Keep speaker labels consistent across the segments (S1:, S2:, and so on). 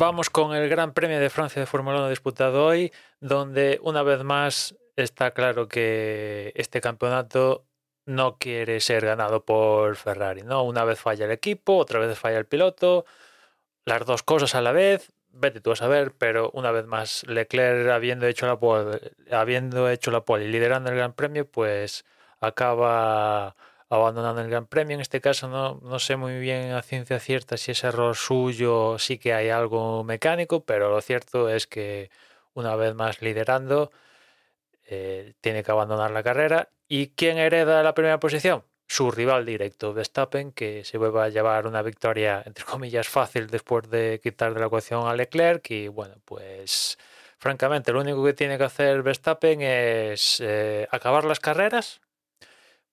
S1: Vamos con el Gran Premio de Francia de Fórmula 1 disputado hoy, donde una vez más está claro que este campeonato no quiere ser ganado por Ferrari, ¿no? Una vez falla el equipo, otra vez falla el piloto, las dos cosas a la vez, vete tú a saber, pero una vez más Leclerc habiendo hecho la pole, habiendo hecho la pole y liderando el Gran Premio, pues acaba abandonando el Gran Premio. En este caso no, no sé muy bien a ciencia cierta si es error suyo, sí que hay algo mecánico, pero lo cierto es que una vez más liderando, eh, tiene que abandonar la carrera. ¿Y quién hereda la primera posición? Su rival directo, Verstappen, que se vuelve a llevar una victoria, entre comillas, fácil después de quitar de la ecuación a Leclerc. Y bueno, pues francamente, lo único que tiene que hacer Verstappen es eh, acabar las carreras,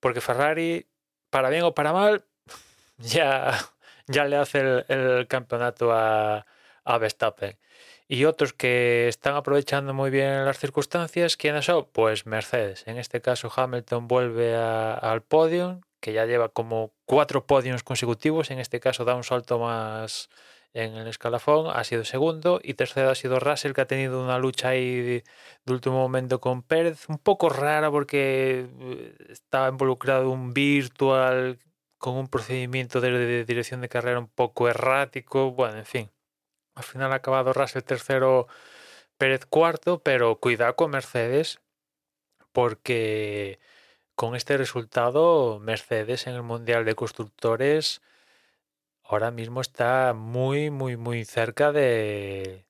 S1: porque Ferrari, para bien o para mal, ya, ya le hace el, campeonato a, a, Verstappen. Y otros que están aprovechando muy bien las circunstancias, ¿quiénes son? Pues Mercedes. En este caso Hamilton vuelve al podio, que ya lleva como cuatro podios consecutivos. En este caso da un salto más en el escalafón, ha sido segundo y tercero ha sido Russell que ha tenido una lucha ahí de, último momento con Pérez, un poco rara porque eh, estaba involucrado un virtual con un procedimiento de, de, dirección de carrera un poco errático, bueno, en fin, al final ha acabado Russell tercero, Pérez cuarto, pero cuidado con Mercedes porque con este resultado Mercedes en el Mundial de Constructores ahora mismo está muy, muy, muy cerca de,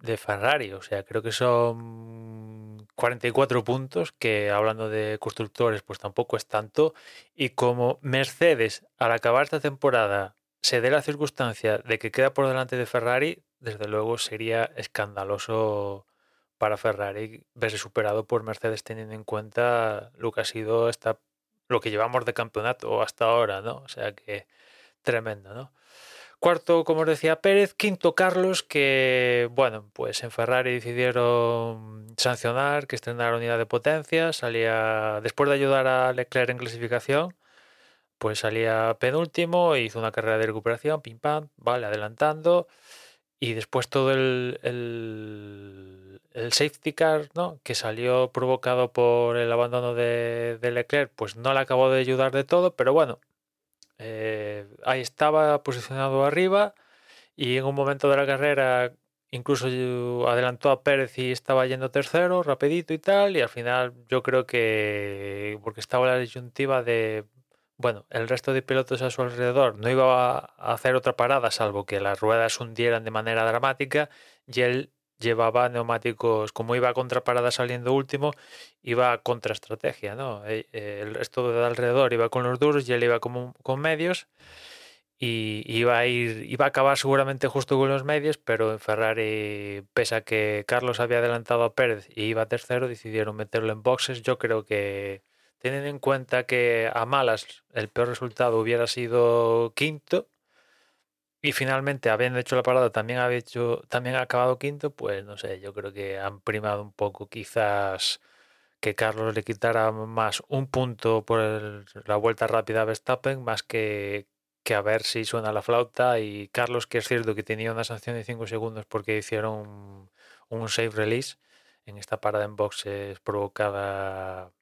S1: de Ferrari. O sea, creo que son 44 puntos, que hablando de constructores, pues tampoco es tanto. Y como Mercedes, al acabar esta temporada, se dé la circunstancia de que queda por delante de Ferrari, desde luego sería escandaloso para Ferrari verse superado por Mercedes teniendo en cuenta lo que ha sido esta, lo que llevamos de campeonato hasta ahora, ¿no? O sea que tremendo, ¿no? Cuarto, como os decía Pérez, quinto Carlos, que bueno, pues en Ferrari decidieron sancionar que estrenara unidad de potencia, salía después de ayudar a Leclerc en clasificación, pues salía penúltimo, hizo una carrera de recuperación, pim pam, vale, adelantando, y después todo el, safety car, ¿no? que salió provocado por el abandono de Leclerc, pues no le acabó de ayudar de todo, pero bueno, eh, ahí estaba posicionado arriba y en un momento de la carrera incluso adelantó a Pérez y estaba yendo tercero, rapidito y tal, y al final yo creo que porque estaba la disyuntiva de, bueno, el resto de pilotos a su alrededor no iba a hacer otra parada salvo que las ruedas hundieran de manera dramática y él llevaba neumáticos, como iba a contraparada saliendo último, iba a contraestrategia, ¿no? Eh, eh, el resto de alrededor iba con los duros y él iba como, con medios y iba a ir, iba a acabar seguramente justo con los medios, pero en Ferrari, pese a que Carlos había adelantado a Pérez y iba tercero, decidieron meterlo en boxes. Yo creo que teniendo en cuenta que a malas el peor resultado hubiera sido quinto, y finalmente, habiendo hecho la parada, también ha hecho, también ha acabado quinto, pues no sé, yo creo que han primado un poco quizás que Carlos le quitara más un punto por la vuelta rápida a Verstappen, más que que a ver si suena la flauta. Y Carlos, que es cierto que tenía una sanción de 5 segundos porque hicieron un, save release en esta parada en boxes provocada.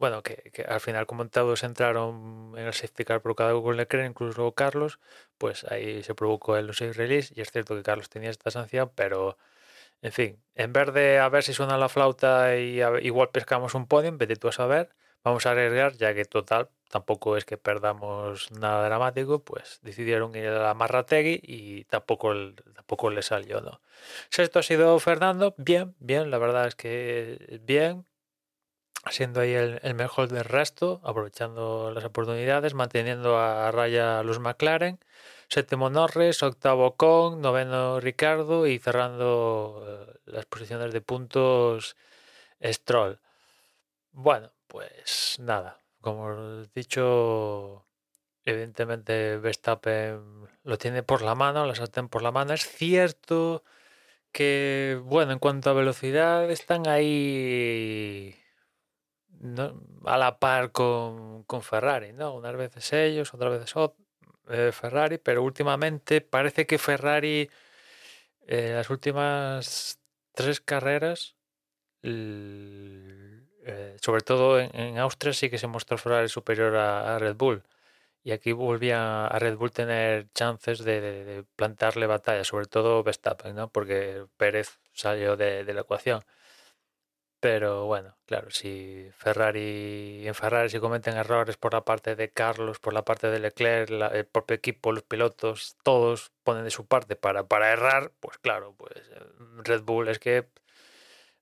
S1: Bueno, que, al final, como todos entraron en el safety car provocado con Leclerc, incluso Carlos, pues ahí se provocó el save release. Y es cierto que Carlos tenía esta sanción, pero en fin, en vez de a ver si suena la flauta y igual pescamos un podium, vete tú a saber, vamos a arriesgar, ya que total, tampoco es que perdamos nada dramático, pues decidieron ir a la Marrategui y tampoco, tampoco le salió, ¿no? Sexto ha sido Fernando, bien, bien, la verdad es que bien, siendo ahí el, mejor del resto, aprovechando las oportunidades, manteniendo a raya a los McLaren. Séptimo Norris, octavo Con, noveno Ricardo y cerrando eh, las posiciones de puntos Stroll. Bueno, pues nada, como he dicho, evidentemente Verstappen lo tiene por la mano, la sartén por la mano. Es cierto que, bueno, en cuanto a velocidad, están ahí a la par con, con Ferrari, ¿no? Unas veces ellos, otras veces eh, Ferrari, pero últimamente parece que Ferrari, eh, las últimas tres carreras, eh, sobre todo en, Austria, sí que se mostró Ferrari superior a, Red Bull. Y aquí volvía a Red Bull tener chances de, plantarle batalla, sobre todo Verstappen, ¿no? porque Pérez salió de la ecuación. Pero bueno, claro, si Ferrari, en Ferrari si cometen errores por la parte de Carlos, por la parte de Leclerc, el propio equipo, los pilotos, todos ponen de su parte para, para errar, pues claro, pues eh, Red Bull es que,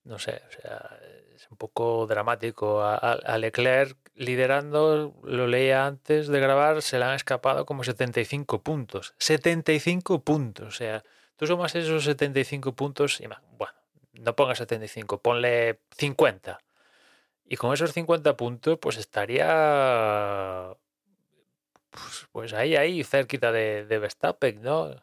S1: no sé, o sea, es un poco dramático. A, Leclerc liderando, lo leía antes de grabar, se le han escapado como 75 puntos. 75 puntos, o sea, tú sumas esos 75 puntos y, bueno, no pongas 75, ponle 50. Y con esos 50 puntos, pues estaría pues, pues, ahí, ahí, cerquita de, de, Verstappen, ¿no?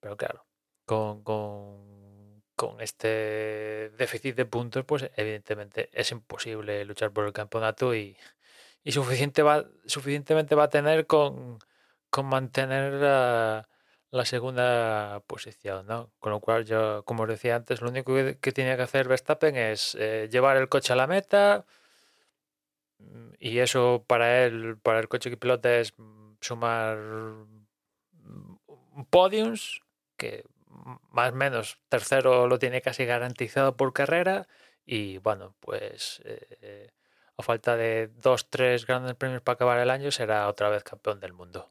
S1: Pero claro, con, con, con, este déficit de puntos, pues evidentemente es imposible luchar por el campeonato y, y suficiente va, suficientemente va a tener con, con mantener a la segunda posición, ¿no? Con lo cual yo, como os decía antes, lo único que, tenía que hacer Verstappen es eh, llevar el coche a la meta mm, y eso para él, para el coche que pilota es mm, sumar mm, podiums, que más o menos tercero lo tiene casi garantizado por carrera y bueno, pues eh, a falta de dos, tres grandes premios para acabar el año será otra vez campeón del mundo.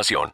S2: información.